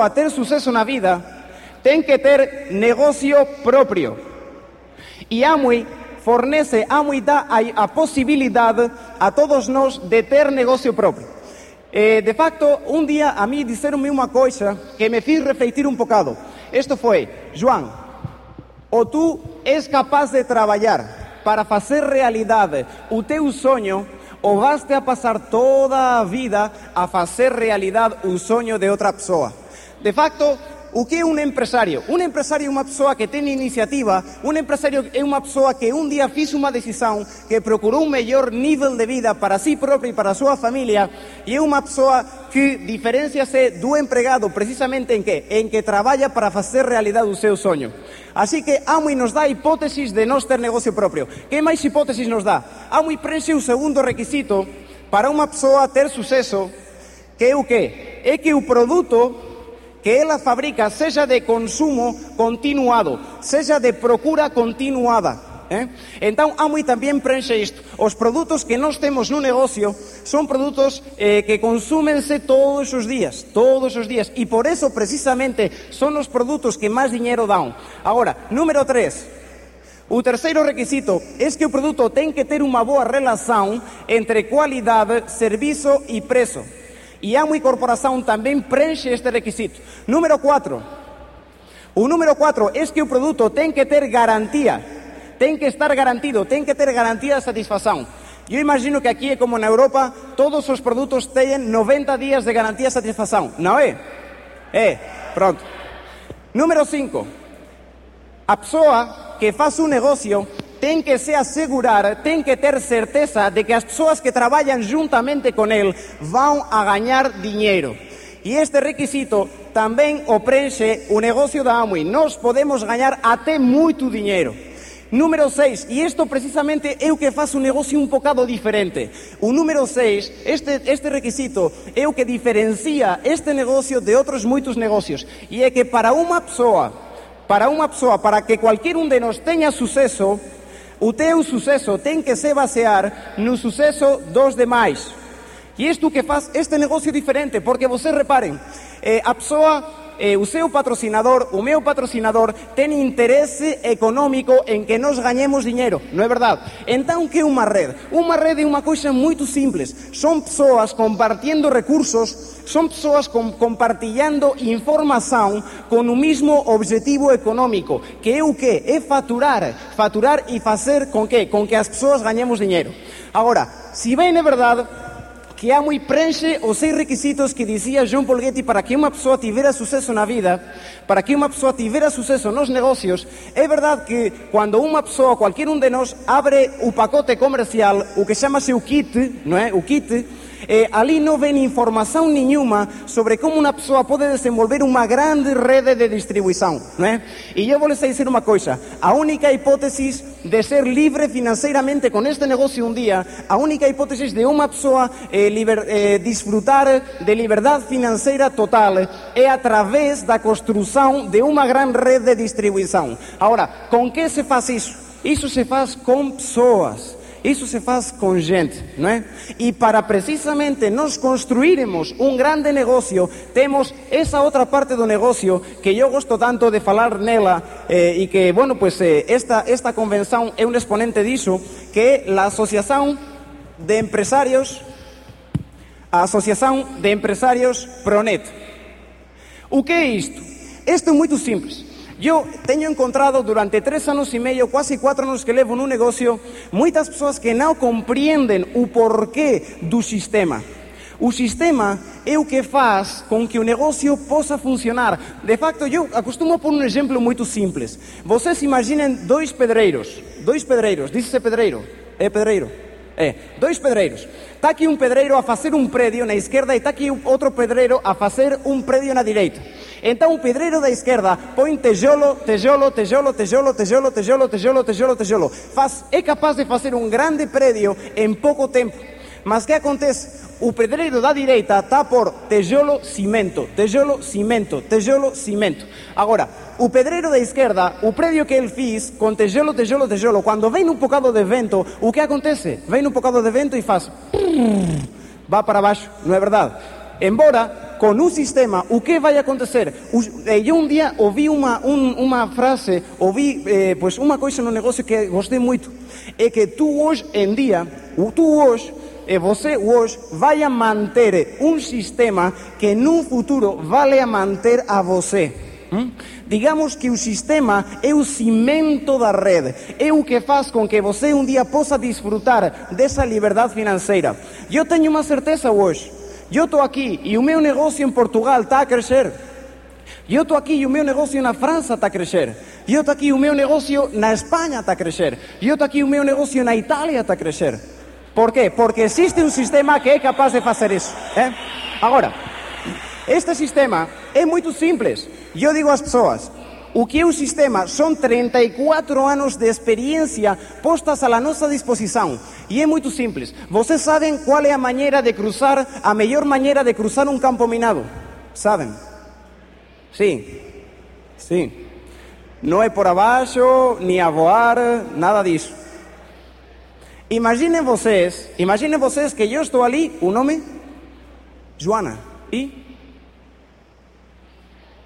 a ter sucesso na vida, tem que ter negócio próprio. E Amway fornece, Amway dá a, a possibilidade a todos nós de ter negócio próprio. Eh, de facto, um dia a mim disseram-me uma coisa que me fez refletir um bocado. Isto foi, João, ou tu és capaz de trabalhar para fazer realidade o teu sonho, ou vas-te a passar toda a vida a fazer realidade o sonho de outra pessoa. De facto, o que é um empresário? Um empresário é uma pessoa que tem iniciativa, um empresário é uma pessoa que um dia fez uma decisão, que procurou um melhor nível de vida para si próprio e para a sua família, e é uma pessoa que diferencia-se do empregado precisamente em que? Em que trabalha para fazer realidade o seu sonho. Así que Amway nos dá hipótesis de nós ter negócio próprio. Que máis hipótesis nos dá? Amway preenche o segundo requisito para uma pessoa ter sucesso, que é o que? É que o produto que ela fabrica seja de consumo continuado, seja de procura continuada. Eh? Então, Amway tamén preenche isto. Os produtos que nós temos no negocio son produtos eh, que consúmense todos os días, todos os días. E por eso, precisamente, son os produtos que máis dinheiro dan. Agora, número 3. O terceiro requisito é que o produto ten que ter unha boa relación entre cualidade, servizo e preço. E a Amway Corporação também preenche este requisito. Número 4. O número 4 é que o produto tem que ter garantia. Tem que estar garantido, tem que ter garantia de satisfação. Eu imagino que aqui como na Europa, todos os produtos têm 90 dias de garantia de satisfação. Não é? É. Pronto. Número 5. A pessoa que faz um negócio tem que se asegurar, tem que ter certeza de que as pessoas que trabalham juntamente com ele vão a ganhar dinheiro. E este requisito também o preenche o negócio da Amway. Nós podemos ganhar até muito dinheiro. Número 6, e isto precisamente é o que faz um negócio um bocado diferente. O número 6, este, este requisito, é o que diferencia este negócio de outros muitos negócios. E é que para uma pessoa, para uma pessoa, para que qualquer um de nós tenha sucesso, o teu sucesso tem que se basear no sucesso dos demais. E isto que faz este negócio diferente, porque vocês reparem, eh, a pessoa, eh, o seu patrocinador, o meu patrocinador, ten interese económico en que nos gañemos dinheiro, non é verdade? Entón, que é unha rede? Unha rede é unha coisa moito simples. Son persoas compartiendo recursos, son persoas com compartillando información con o mismo objetivo económico, que é o que? É faturar, faturar e facer con que? Con que as persoas gañemos dinheiro. Agora, si ben é verdade que há muito preenche os seis requisitos que dizia John Paul Getty para que uma pessoa tivesse sucesso na vida, para que uma pessoa tivesse sucesso nos negócios, é verdade que quando uma pessoa, qualquer um de nós, abre o pacote comercial, o que chama-se o kit, não é? O kit, eh, ali não vem informação nenhuma sobre como uma pessoa pode desenvolver uma grande rede de distribuição, não é? E eu vou lhes dizer uma coisa: a única hipótese de ser livre financeiramente com este negócio um dia, a única hipótese de uma pessoa eh, liber, eh, desfrutar de liberdade financeira total é através da construção de uma grande rede de distribuição. Agora, com que se faz isso? Isso se faz com pessoas. Isso se faz com gente, não é? E para precisamente nós construirmos um grande negócio, temos essa outra parte do negócio que eu gosto tanto de falar nela eh, e que, bueno, pues eh, esta, esta convenção é um exponente disso, que é a Associação de Empresários, a Associação de Empresários Pronet. O que é isto? Isto é muito simples. Eu tenho encontrado durante três anos e meio, quase quatro anos que levo no negócio, muitas pessoas que não compreendem o porquê do sistema. O sistema é o que faz com que o negócio possa funcionar. De facto, eu acostumo por um exemplo muito simples. Vocês imaginem dois pedreiros. Dois pedreiros. Diz-se pedreiro. É pedreiro. É, dois pedreiros. Está aqui um pedreiro a fazer um prédio na esquerda e está aqui outro pedreiro a fazer um prédio na direita. Então o pedreiro da esquerda põe tijolo, tijolo, tijolo, tijolo, tijolo, tijolo, tijolo, tijolo, tijolo. Faz, é capaz de fazer um grande prédio em pouco tempo. Mas que acontece? O pedreiro da direita está por tijolo, cimento, tijolo, cimento, tijolo, cimento. Agora, o pedreiro da esquerda, o prédio que ele fez com tijolo, tijolo, tijolo, quando vem um bocado de vento, o que acontece? Vem um bocado de vento e faz... Vai para baixo, não é verdade? Embora com um sistema, o que vai acontecer? Eu um dia ouvi uma, um, uma frase, ouvi eh, pois uma coisa no negócio que gostei muito, é que tu hoje em dia, tu hoje, e você hoje vai a manter um sistema que no futuro vale a manter a você. Hum? Digamos que o sistema é o cimento da rede, é o que faz com que você um dia possa desfrutar dessa liberdade financeira. Eu tenho uma certeza hoje. Eu estou aqui e o meu negócio em Portugal está a crescer. Eu estou aqui e o meu negócio na França está a crescer. Eu estou aqui e o meu negócio na Espanha está a crescer. Eu estou aqui e o meu negócio na Itália está a crescer. Por quê? Porque existe um sistema que é capaz de fazer isso. É? Agora, este sistema é muito simples. Eu digo às pessoas, o sistema? São 34 anos de experiência postas à nossa disposição. E é muito simples. Vocês sabem qual é a maneira de cruzar, a melhor maneira de cruzar um campo minado? Sabem? Sim. Sim. Não é por abaixo, nem a voar, nada disso. Imaginem vocês, imaginem vocês que eu estou ali, o nome? Joana. E?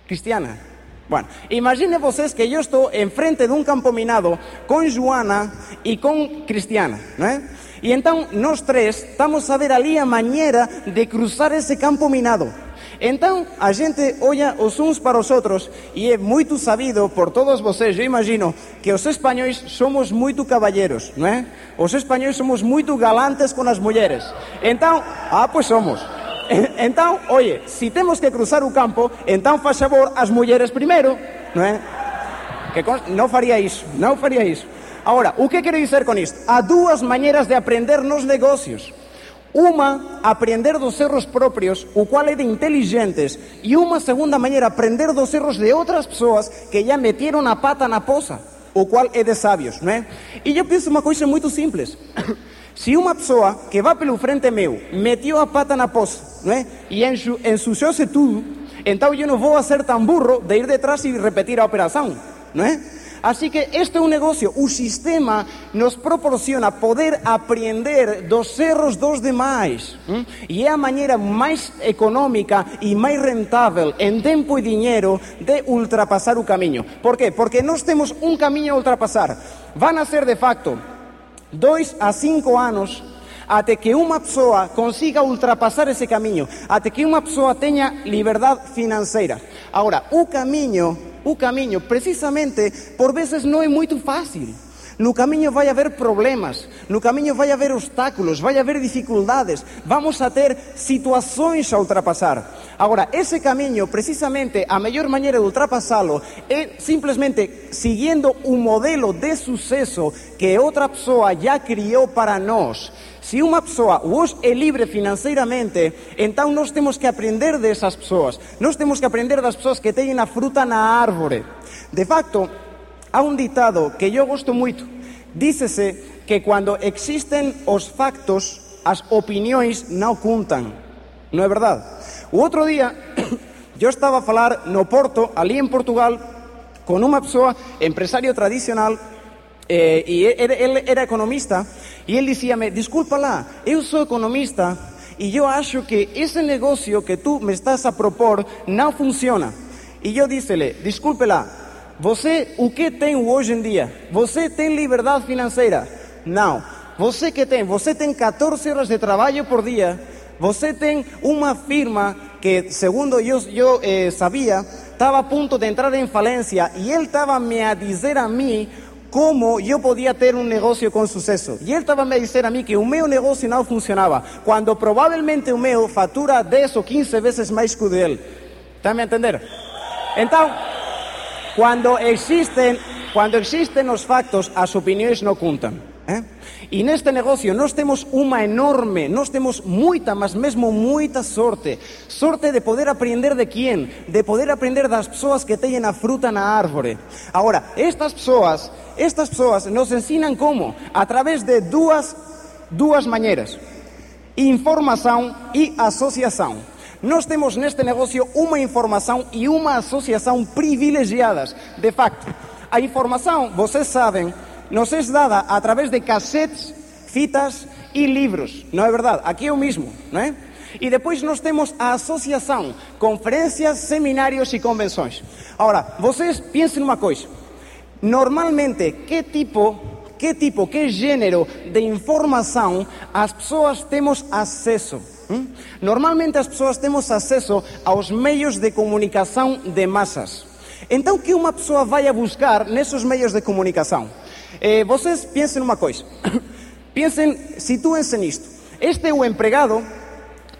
Cristiana. Bueno, imaginen vocês que eu estou enfrente de um campo minado com Joana e com Cristiana, não é? E então nós três estamos a ver ali a maneira de cruzar esse campo minado. Então a gente olha os uns para os outros e é muito sabido por todos vocês, eu imagino, que os espanhóis somos muito caballeros, não é? Os espanhóis somos muito galantes com as mulheres. Então, ah, pois somos. Então, oye, se temos que cruzar o campo, então faz favor as mulheres primeiro, não é? Que non faría iso, non faría iso. Agora, o que quero dizer con isto? Há dúas maneiras de aprender nos negocios. Uma, aprender dos erros propios, o cual é de inteligentes, e uma segunda maneira, aprender dos erros de outras pessoas que já meteram a pata na poça, o qual é de sábios, não é? E eu penso uma coisa muito simples. Se uma pessoa que vai pelo frente meu meteu a pata na poça não é? e ensuciou-se tudo, então eu não vou ser tão burro de ir detrás e repetir a operação, não é? Así que este é um negócio. O sistema nos proporciona poder aprender dos erros dos demais. E é a maneira mais económica e mais rentável em tempo e dinheiro de ultrapassar o caminho. Por quê? Porque nós temos um caminho a ultrapassar. Van a ser de facto dois a cinco anos até que uma pessoa consiga ultrapassar esse caminho, até que uma pessoa tenha liberdade financeira. Agora, o caminho, o caminho, precisamente, por vezes não é muito fácil. No caminho vai haver problemas, no caminho vai haver obstáculos, vai haver dificuldades, vamos a ter situações a ultrapassar. Agora, esse caminho, precisamente, a melhor maneira de ultrapassá-lo é simplesmente seguindo o modelo de sucesso que outra pessoa já criou para nós. Se uma pessoa hoje é livre financeiramente, então nós temos que aprender dessas pessoas. Nós temos que aprender das pessoas que têm a fruta na árvore. De facto, há um ditado que eu gosto muito. Diz-se que quando existem os factos, as opiniões não contam. Não é verdade? O outro dia, eu estava a falar no Porto, ali em Portugal, com uma pessoa, empresário tradicional, eh, e ele, ele era economista, e ele dizia-me, desculpa lá, eu sou economista e eu acho que esse negócio que tu me estás a propor não funciona. E eu disse-lhe, desculpe lá, você o que tem hoje em dia? Você tem liberdade financeira? Não. Você que tem? Você tem 14 horas de trabalho por dia. Você tem uma firma que, segundo eu, eu eh, sabia, estava a ponto de entrar em falência e ele estava me a dizer a mim como eu podia ter um negócio com sucesso. E ele estava me a dizer a mim que o meu negócio não funcionava, quando provavelmente o meu fatura 10 ou 15 vezes mais que o dele. Está me a entender? Então, quando existem, quando existem os factos, as opiniões não contam. Eh? E neste negocio nós temos uma enorme, nós temos muita, mas mesmo muita sorte. Sorte de poder aprender de quem? De poder aprender das pessoas que têm a fruta na árvore. Agora, estas pessoas, estas pessoas nos ensinam como? A través de duas, duas maneiras. Informação e associação. Nós temos neste negócio uma informação e uma associação privilegiadas. De facto, a informação, vocês sabem, nos es dada a través de cassettes, fitas e livros, não é verdade? Aqui é o mesmo, não é? E depois nós temos a associação, conferências, seminários e convenções. Agora, vocês pensem numa coisa. Normalmente, que tipo, que tipo, que gênero de informação as pessoas temos acesso? Hum? Normalmente as pessoas temos acesso aos meios de comunicação de massas. Então, que uma pessoa vai a buscar nesses meios de comunicação? Eh, vocês pensem numa coisa. pensem, situem-se nisto. Este é o empregado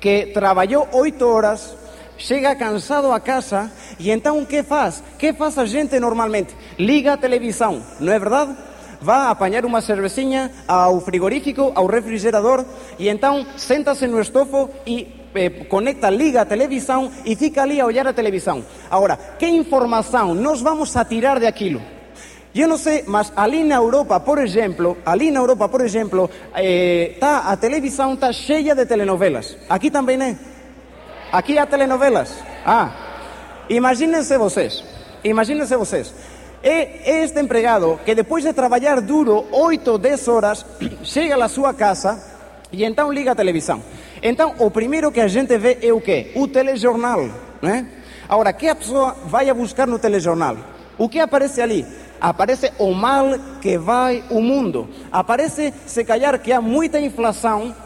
que trabalhou oito horas, chega cansado a casa e então o que faz? O que faz a gente normalmente? Liga a televisão, não é verdade? Vai apanhar uma cervecinha ao frigorífico, ao refrigerador e então senta-se no estofo e eh, conecta, liga a televisão e fica ali a olhar a televisão. Agora, que informação nós vamos a tirar de aquilo? Eu não sei, mas ali na Europa, por exemplo, ali na Europa, por exemplo, eh, tá, a televisão está cheia de telenovelas. Aqui também é. Aqui há telenovelas. Ah, imaginem-se vocês, imaginem-se vocês. É este empregado que depois de trabalhar duro 8 ou 10 horas, chega à sua casa e então liga a televisão. Então, o primeiro que a gente vê é o quê? O telejornal, né? Agora, que a pessoa vai a buscar no telejornal? O que aparece ali? Aparece o mal que vai o mundo. Aparece, se calhar, que há muita inflação,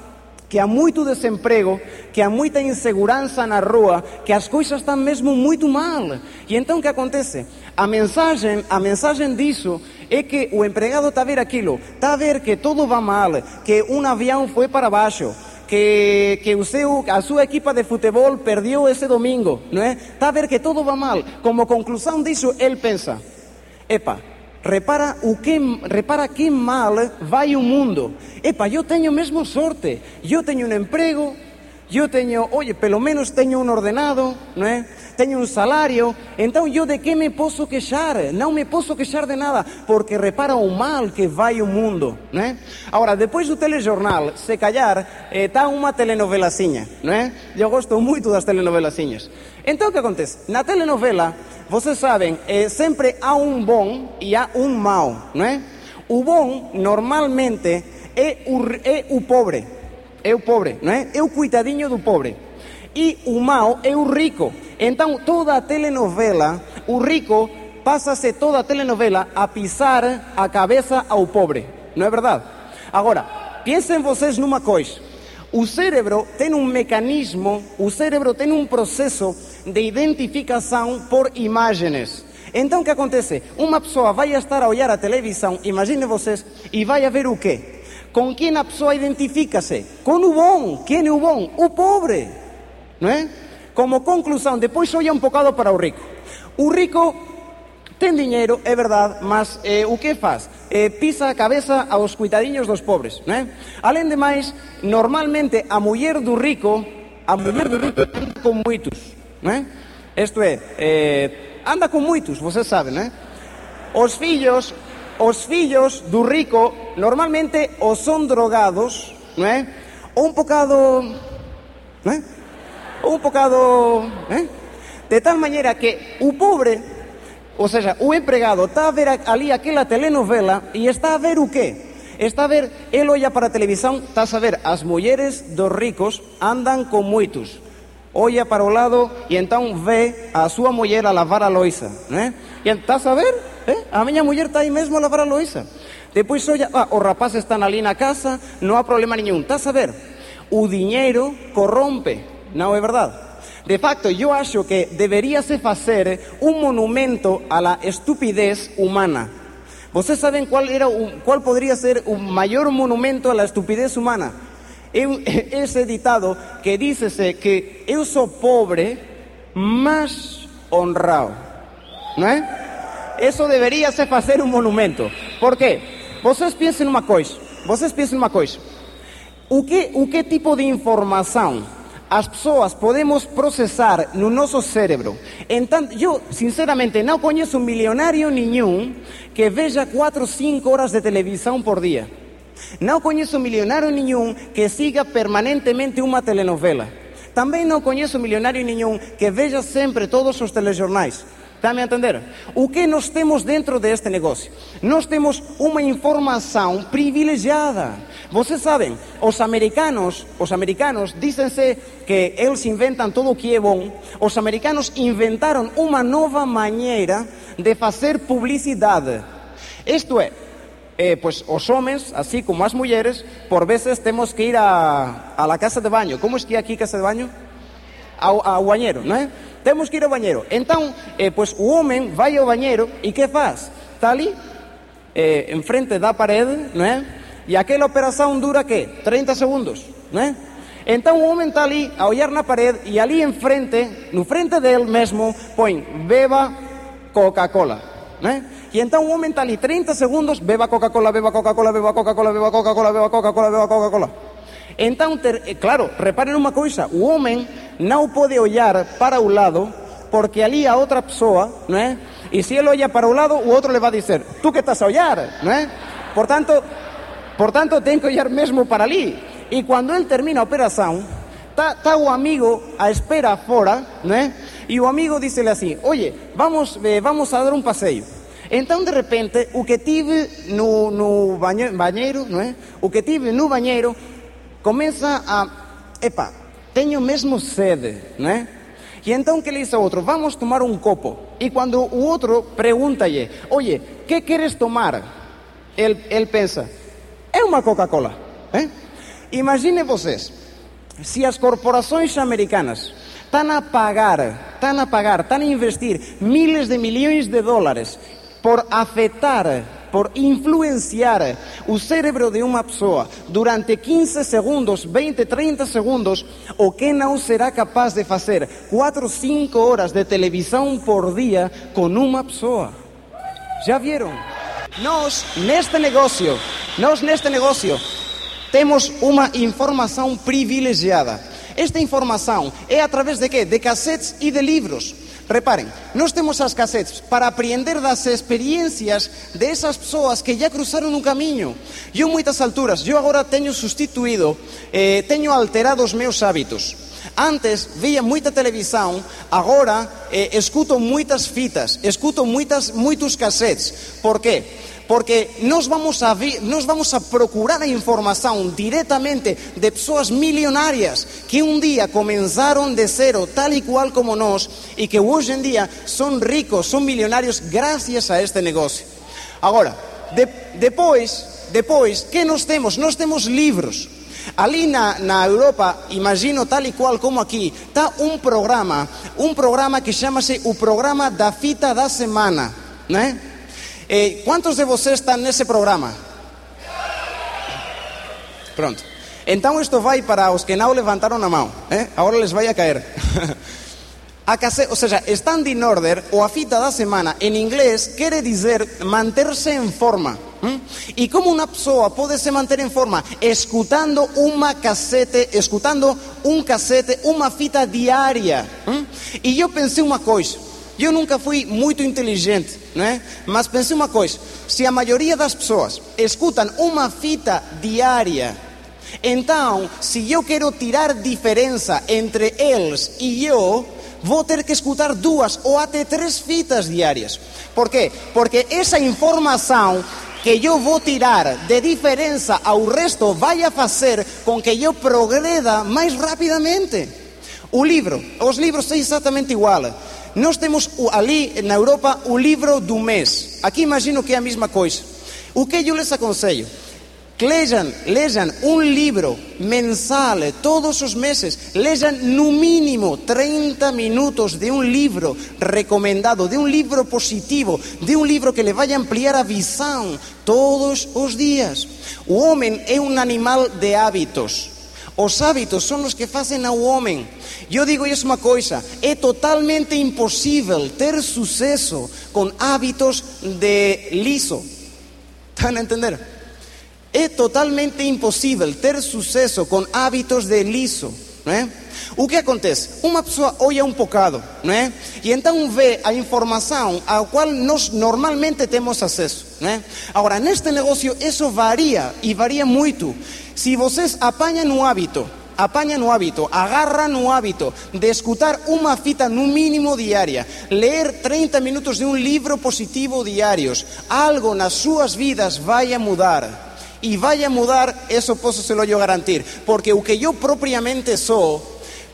que há muito desemprego, que há muita insegurança na rua, que as coisas estão mesmo muito mal. E então o que acontece? A mensagem, a mensagem disso é que o empregado está a ver aquilo, está a ver que todo vai mal, que um avião foi para baixo, que, que o seu, a sua equipa de futebol perdeu esse domingo, não é? Está a ver que todo vai mal. Como conclusão disso, ele pensa: epa, repara o que, repara que mal vai o mundo. Epa, eu tenho mesmo sorte, eu tenho um emprego, eu tenho, oye, pelo menos tenho um ordenado, não é? Tenho um salário, então eu de que me posso queixar? Não me posso queixar de nada, porque repara o mal que vai o mundo, não é? Agora, depois do telejornal, se calhar, está uma telenovelazinha, não é? Eu gosto muito das telenovelazinhas. Então o que acontece? Na telenovela, vocês sabem, eh, sempre há um bom e há um mau, não é? O bom, normalmente, é o, é o pobre, é o pobre, não é? É o cuidadinho do pobre. E o mau é o rico. Então, toda a telenovela, o rico passa-se toda a telenovela a pisar a cabeça ao pobre. Não é verdade? Agora, pensem vocês numa coisa. O cérebro tem um mecanismo, o cérebro tem um processo de identificação por imagens. Então, o que acontece? Uma pessoa vai estar a olhar a televisão, imagine vocês, e vai a ver o quê? Com quem a pessoa identifica-se? Com o bom. Quem é o bom? O pobre. Não é? Como conclusão, depois olha um bocado para o rico. O rico tem dinheiro, é verdade, mas eh, o que faz? Eh, pisa a cabeça aos cuidadinhos dos pobres, não é? Além de mais, normalmente a mulher do rico, a mulher do rico anda com muitos, não é? Isto é, eh, anda com muitos, vocês sabem, não é? Os filhos, os filhos do rico normalmente ou são drogados, não é? Ou um bocado, não é? Ou um bocado, é? De tal maneira que o pobre, ou seja, o empregado está a ver ali aquela telenovela e está a ver o quê? Está a ver, ele olha para a televisão, está a ver, as mulheres dos ricos andam com muitos. Olha para o lado e então vê a sua mulher a lavar a louça, né? E está a ver? Eh? A minha mulher está aí mesmo a lavar a louça. Depois olha, ah, os rapazes estão ali na casa, não há problema nenhum. Está a ver? O dinheiro corrompe, não é verdade? De facto, eu acho que deveria se fazer um monumento à la estupidez humana. Vocês sabem qual, era o, qual poderia ser o maior monumento à la estupidez humana? É esse ditado que diz-se que eu sou pobre, mas honrado. Não é? Isso deveria se fazer um monumento. Por quê? Vocês pensem numa coisa. Vocês pensem numa coisa. O que, o que tipo de informação as pessoas podemos processar no nosso cérebro? Então, eu, sinceramente, não conheço milionário nenhum que veja 4 ou 5 horas de televisão por dia. Não conheço milionário nenhum que siga permanentemente uma telenovela. Também não conheço milionário nenhum que veja sempre todos os telejornais. Está a entender? O que nós temos dentro deste negócio? Nós temos uma informação privilegiada. Vocês sabem, os americanos, os americanos dizem-se que eles inventam tudo o que é bom. Os americanos inventaram uma nova maneira de fazer publicidade. Isto é, pues os homens, así como as mulheres, por veces temos que ir a, a la casa de baño. Como es que aquí casa de baño? Ao, ao bañeiro, non é? Temos que ir ao bañeiro. Entón, eh, pues o homem vai ao bañeiro e que faz? Está ali, eh, frente da parede, non é? E aquela dura que? 30 segundos, non é? Entón o está ali a olhar na parede e ali en frente, no frente del mesmo, põe beba Coca-Cola, non é? E então o homem está ali 30 segundos, beba Coca-Cola, beba Coca-Cola, beba Coca-Cola, beba Coca-Cola, beba Coca-Cola, beba Coca-Cola. Então, ter, claro, reparem uma coisa, o homem não pode olhar para o lado, porque ali há outra pessoa, não é? E se ele olha para o lado, o outro lhe vai dizer, tu que estás a olhar, não é? Portanto, portanto tem que olhar mesmo para ali. E quando ele termina a operação, está tá o amigo à espera fora, não é? E o amigo diz-lhe assim, oye, vamos, eh, vamos a dar um passeio. Então, de repente, o que tive no, no banhe, banheiro, não é? O que tive no banheiro começa a. Epa, tenho mesmo sede, não é? E então que lhe diz ao outro, vamos tomar um copo. E quando o outro pergunta-lhe, oye, que queres tomar? Ele, ele pensa, é uma Coca-Cola. É? Imaginem vocês, se as corporações americanas estão a pagar, estão a pagar, estão a investir miles de milhões de dólares por afetar, por influenciar o cérebro de uma pessoa durante 15 segundos, 20, 30 segundos, o que não será capaz de fazer 4, 5 horas de televisão por dia com uma pessoa? Já viram? Nós, neste negócio, nós neste negócio, temos uma informação privilegiada. Esta informação é através de quê? De cassetes e de livros. Reparem, nós temos as cassetes para aprender das experiências dessas pessoas que já cruzaram um caminho. Eu, muitas alturas, eu agora tenho substituído, eh, tenho alterado os meus hábitos. Antes via muita televisão, agora eh, escuto muitas fitas, escuto muitas, muitos cassetes. Por quê? Porque nós vamos a vi, nós vamos a procurar a informação diretamente de pessoas milionárias que um dia começaram de zero, tal e qual como nós, e que hoje em dia são ricos, são milionários graças a este negócio. Agora, de, depois, depois, que nós temos? Nós temos livros. Ali na, na Europa, imagino tal e qual como aqui, está um programa, um programa que chama-se o Programa da Fita da Semana, né? Eh, ¿Cuántos de vocês estão nesse programa? Pronto. Então isto vai para os que não levantaram a mão. Eh? Agora les vai a cair. A case, ou seja, standing order ou a fita da semana em inglês quer dizer manter-se em forma. Hum? E como uma pessoa pode se manter em forma? Escutando uma cassete, escutando um cassete, uma fita diária. Hum? E eu pensei uma coisa. Eu nunca fui muito inteligente, não é? Mas pensei uma coisa: se a maioria das pessoas escutam uma fita diária, então, se eu quero tirar diferença entre eles e eu, vou ter que escutar duas ou até três fitas diárias. Por quê? Porque essa informação que eu vou tirar de diferença ao resto vai fazer com que eu progreda mais rapidamente. O livro, os livros são exatamente igual. Nós temos ali na Europa o livro do mês. Aqui imagino que é a mesma coisa. O que eu lhes aconselho? Lejam, lejam um livro mensal todos os meses. Lejam no mínimo 30 minutos de um livro recomendado, de um livro positivo, de um livro que lhe vai ampliar a visão todos os dias. O homem é um animal de hábitos. Os hábitos são os que fazem ao homem. Eu digo isso uma coisa: é totalmente impossível ter sucesso com hábitos de liso. ¿Están a entender? É totalmente impossível ter sucesso com hábitos de liso. Não é? O que acontece? Uma pessoa olha um bocado, não é? E então vê a informação à qual nós normalmente temos acesso, não é? Agora, neste negócio, isso varia e varia. Se vocês apanham um hábito apaña no hábito, agarra no hábito de escutar unha fita no mínimo diaria, leer 30 minutos de un libro positivo diarios, algo nas súas vidas vai a mudar. E vai a mudar, eso posso se lo yo garantir, porque o que yo propiamente sou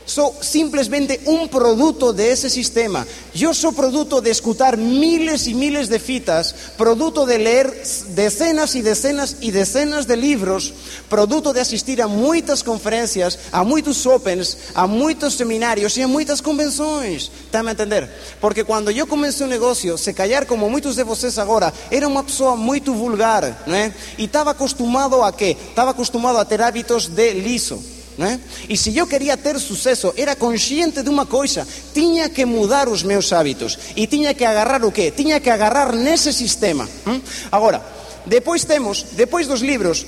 Soy simplemente un producto de ese sistema. Yo soy producto de escuchar miles y miles de fitas, producto de leer decenas y decenas y decenas de libros, producto de asistir a muchas conferencias, a muchos opens, a muchos seminarios y a muchas convenciones. Está a entender? Porque cuando yo comencé un negocio, se callar como muchos de vocês ahora, era una persona muy vulgar, ¿no? Y estaba acostumado a qué? Estaba acostumado a tener hábitos de liso. Né? E se eu queria ter sucesso, era consciente de uma coisa: tinha que mudar os meus hábitos e tinha que agarrar o quê? Tinha que agarrar nesse sistema. Hum? Agora, depois temos, depois dos livros,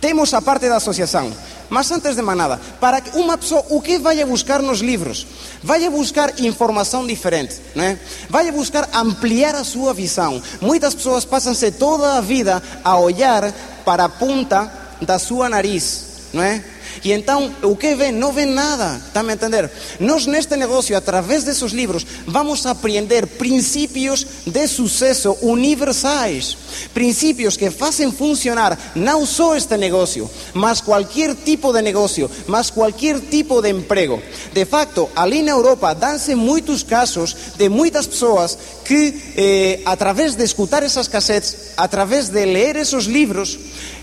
temos a parte da associação. Mas antes de manada, para que uma pessoa, o que vai a buscar nos livros? Vai a buscar informação diferente, né? vai a buscar ampliar a sua visão. Muitas pessoas passam-se toda a vida a olhar para a ponta da sua nariz, não é? E então, o que ven? Não ven nada. Está a entender? Nós, neste negócio, através desses livros, vamos aprender princípios de sucesso universais. Princípios que fazem funcionar não só este negócio, mas qualquer tipo de negócio, mas qualquer tipo de emprego. De facto, ali na Europa, dão-se muitos casos de muitas pessoas que, eh, através de escutar essas cassetes, através de ler esses livros,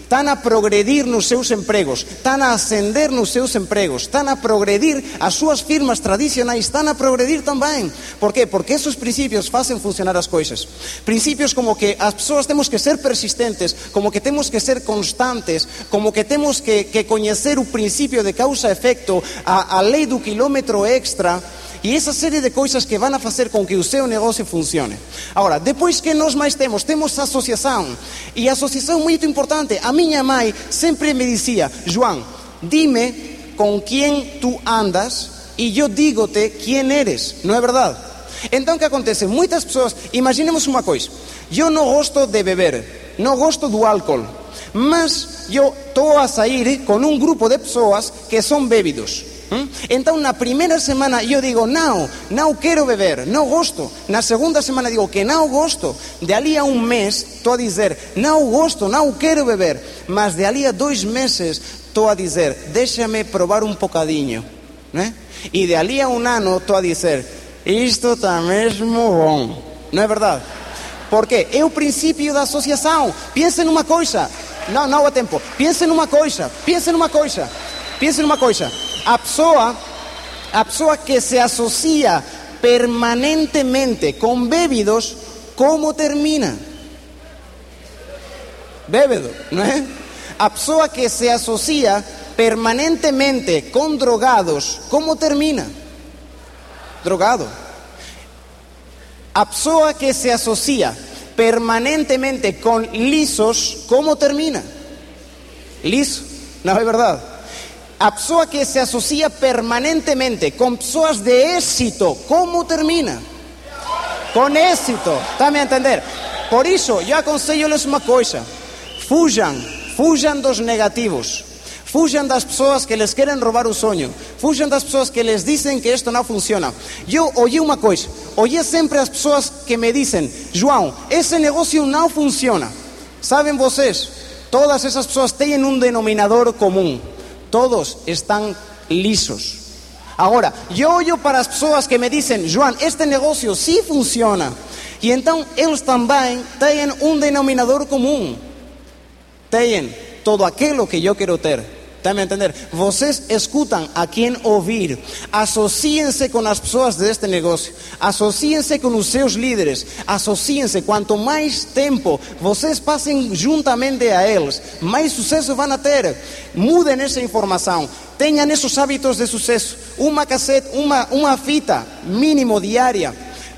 están a progredir nos seus empregos, están a ascender nos seus empregos, están a progredir as súas firmas tradicionais, están a progredir tamén. Por qué? Porque esos principios facen funcionar as coisas. Principios como que as persoas temos que ser persistentes, como que temos que ser constantes, como que temos que, que coñecer o principio de causa-efecto, a, a lei do kilómetro extra, e essa série de coisas que vão fazer com que o seu negócio funcione. Agora, depois que nós mais temos, temos associação. E associação muito importante. A minha mãe sempre me dizia, João, dime com quem tu andas e eu digo-te quem eres. Não é verdade? Então o que acontece? Muitas pessoas, imaginemos uma coisa, eu não gosto de beber, não gosto do álcool, mas eu estou a sair com um grupo de pessoas que são bebidos. ¿Mm? Então, na primeira semana eu digo, não, não quero beber, não gosto. Na segunda semana digo que não gosto. De ali a um mês estou a dizer, não gosto, não quero beber. Mas de ali a dois meses estou a dizer, deixa-me provar um bocadinho. Né? E de ali a um ano estou a dizer, isto está mesmo bom. Não é verdade? Porque é o princípio da associação. Pense numa coisa. Não, não há tempo. Pense numa coisa. Pense numa coisa. Pense numa coisa. A pessoa, a pessoa que se associa permanentemente com bebidos, como termina? Bêbado, não é? A pessoa que se associa permanentemente com drogados, como termina? Drogado. A pessoa que se associa permanentemente com lisos, como termina? Liso. Não é verdade? A pessoa que se associa permanentemente com pessoas de êxito, como termina? Com êxito, está-me a entender? Por isso, eu aconselho-lhes uma coisa: fujam, fujam dos negativos. Fujam das pessoas que les querem roubar o sonho. Fujam das pessoas que les dizem que isto não funciona. Eu ouvi uma coisa. Ouvi sempre as pessoas que me dizem: João, esse negócio não funciona. Sabem vocês? Todas essas pessoas têm um denominador comum. Todos están lisos. Agora, eu olho para as pessoas que me dizem, João, este negócio sí funciona. E então eles também têm um denominador comum. Têm todo aquilo que eu quero ter. Está a entender? Vocês escutam a quem ouvir. Associem-se com as pessoas deste negócio. Associem-se com os seus líderes. Associem-se. Quanto mais tempo vocês passem juntamente a eles, mais sucesso vão ter. Mudem essa informação. Tenham esses hábitos de sucesso. Uma cassete, uma, uma fita mínimo diária.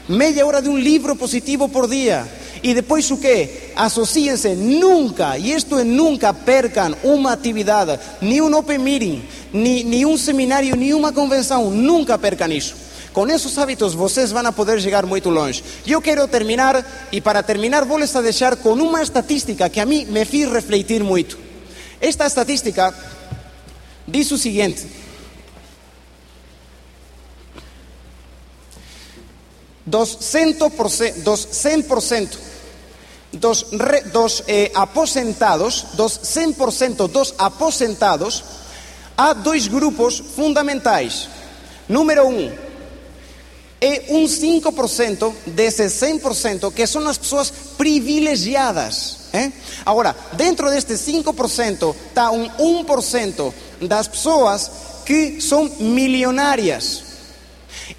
Meia hora de um livro positivo por dia e depois o que? Associem-se nunca, e isto é nunca, percam uma atividade, nem um open meeting, nem, nem um seminário, nem uma convenção, nunca percam isso. Com esses hábitos vocês vão poder chegar muito longe. Eu quero terminar, e para terminar vou-lhes deixar com uma estatística que a mim me fez refletir muito. Esta estatística diz o seguinte: dos 100%, dos 100% dos, re, dos eh, aposentados, dos 100% dos aposentados, há dois grupos fundamentais. Número um, é um 5% desses 100% que são as pessoas privilegiadas. Eh? Agora, dentro deste 5% está um 1% das pessoas que são milionárias.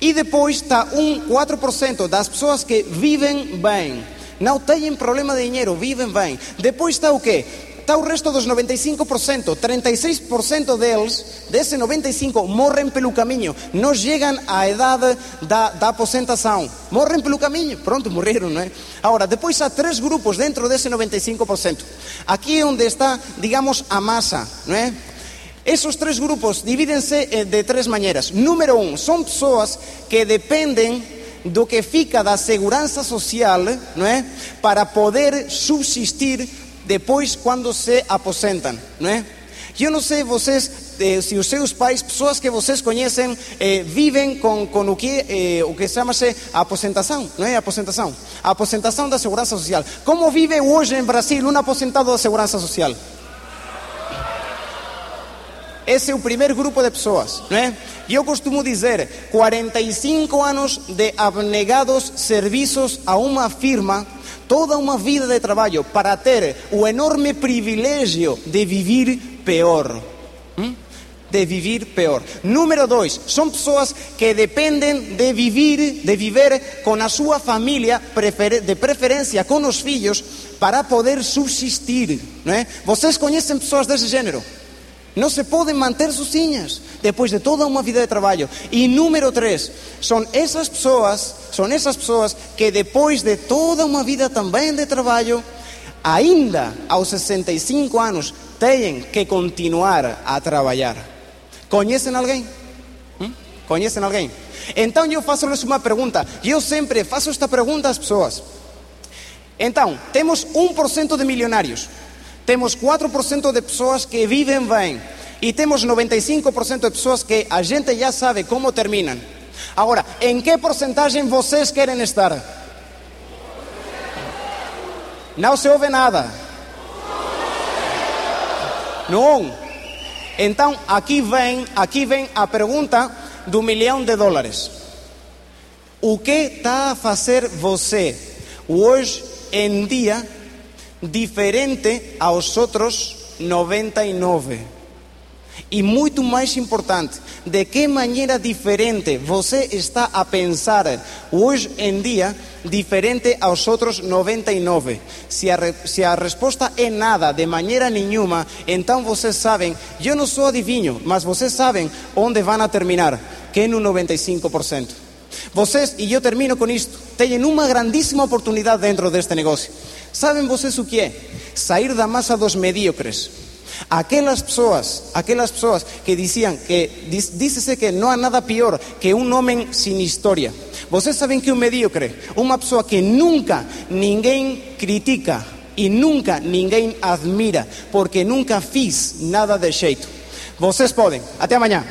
E depois está um 4% das pessoas que vivem bem. Não têm problema de dinheiro, vivem bem. Depois está o quê? Está o resto dos 95%, 36% deles, desse 95%, morrem pelo caminho, não chegam à idade da, da aposentação, morrem pelo caminho, pronto, morreram, não é? Agora, depois há três grupos dentro desse 95%. Aqui é onde está, digamos, a massa, não é? Esses três grupos dividem-se eh, de três maneiras. Número um, são pessoas que dependem do que fica da segurança social, não é? Para poder subsistir depois quando se aposentam, não é? Eu não sei vocês, eh, se os seus pais, pessoas que vocês conhecem, eh, vivem com, com o que, eh, o que chama-se aposentação, não é? Aposentação. Aposentação da segurança social. Como vive hoje em Brasil um aposentado da segurança social? Esse é o primeiro grupo de pessoas, não é? E eu costumo dizer, 45 anos de abnegados serviços a uma firma, toda uma vida de trabalho para ter o enorme privilégio de viver pior. Hum? De viver pior. Número dois, são pessoas que dependem de viver, de viver com a sua família, de preferência com os filhos, para poder subsistir. Não é? Vocês conhecem pessoas desse gênero? Não se podem manter sozinhas depois de toda uma vida de trabalho. E número três, são essas pessoas, são essas pessoas que depois de toda uma vida também de trabalho, ainda aos 65 anos, têm que continuar a trabalhar. Conhecem alguém? Hum? Conhecem alguém? Então eu faço-lhes uma pergunta. Eu sempre faço esta pergunta às pessoas. Então, temos 1% de milionários. Temos 4% de pessoas que vivem bem e temos 95% de pessoas que a gente já sabe como terminam. Agora, em que porcentagem vocês querem estar? Não se ouve nada. Não. Então, aqui vem, aqui vem a pergunta do milhão de dólares. O que está a fazer você hoje em dia diferente aos outros 99. E muito mais importante, de que maneira diferente você está a pensar hoje em dia, diferente aos outros 99? Se a, se a resposta é nada, de maneira nenhuma, então vocês sabem, eu não sou adivinho, mas vocês sabem onde vão a terminar, que é no 95%. Vocês, e eu termino com isto, têm uma grandíssima oportunidade dentro deste negócio. Sabem vocês o que é? Sair da massa dos medíocres. Aquelas pessoas, aquelas pessoas que diziam que diz-se que não há nada pior que um homem sem história. Vocês sabem que um medíocre, uma pessoa que nunca ninguém critica e nunca ninguém admira, porque nunca fiz nada de jeito. Vocês podem. Até amanhã.